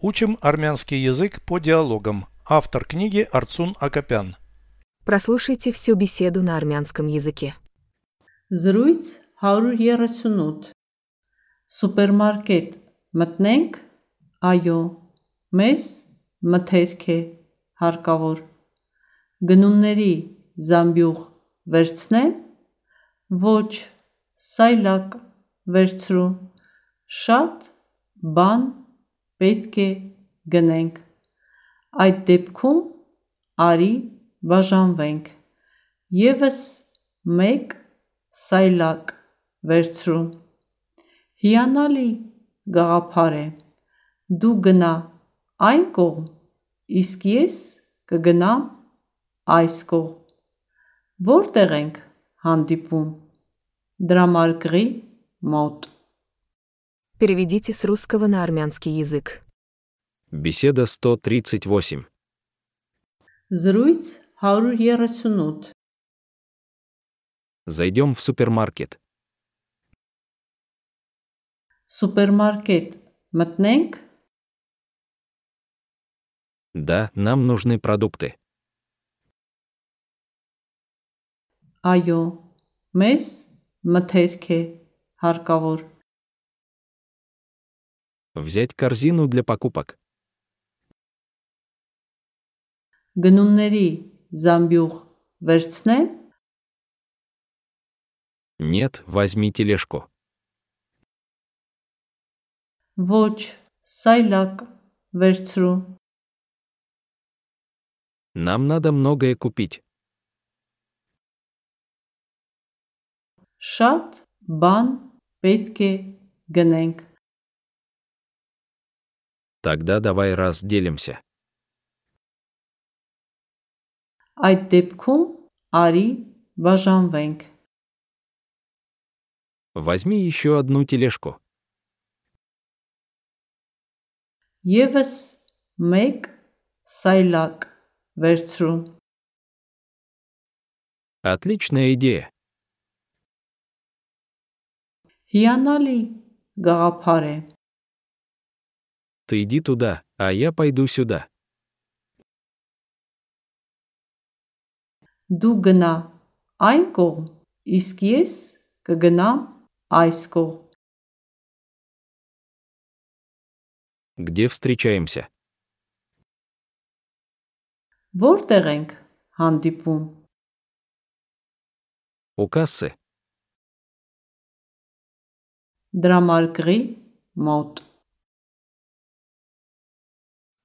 Учим армянский язык по диалогам. Автор книги Арцун Акопян. Прослушайте всю беседу на армянском языке. Զրույց 138 Սուպերմարկետ մտնենք այո մեզ մթերք է հարկավոր գնումների զամբյուղ վերցնեմ ոչ սայլակ վերցրու շատ բան պետք է գնենք այդ դեպքում արի բաժանվենք եւս մեկ սայլակ վերցրու հիանալի գաղափար է դու գնա այն կողմ իսկ ես կգնամ այս կողմ որտեղ ենք հանդիպում դրամարկղի մոտ Переведите с русского на армянский язык. Беседа 138. զրույց 138 Зайдем в супермаркет. սուպերմարկետ մտնենք Да, нам нужны продукты. այո մեզ մթերք է հարկավոր Взять корзину для покупок. գնումների զամբյուղ վերցնեմ Нет, возьми тележку. ոչ սայլակ վերցրու Нам надо многое купить. շատ բան պետք է գնենք Тогда давай разделимся. այդ դեպքում արի բաժանվենք Возьми еще одну тележку. եւս մեկ սայլակ վերցրու Отличная идея. հիանալի գաղափար է ты иди туда, а я пойду сюда. Дугана ainko, izskies, ka ganā aizko. Где встречаемся? Вортеренг, хандипун. У кассы. Драмаркри, маут.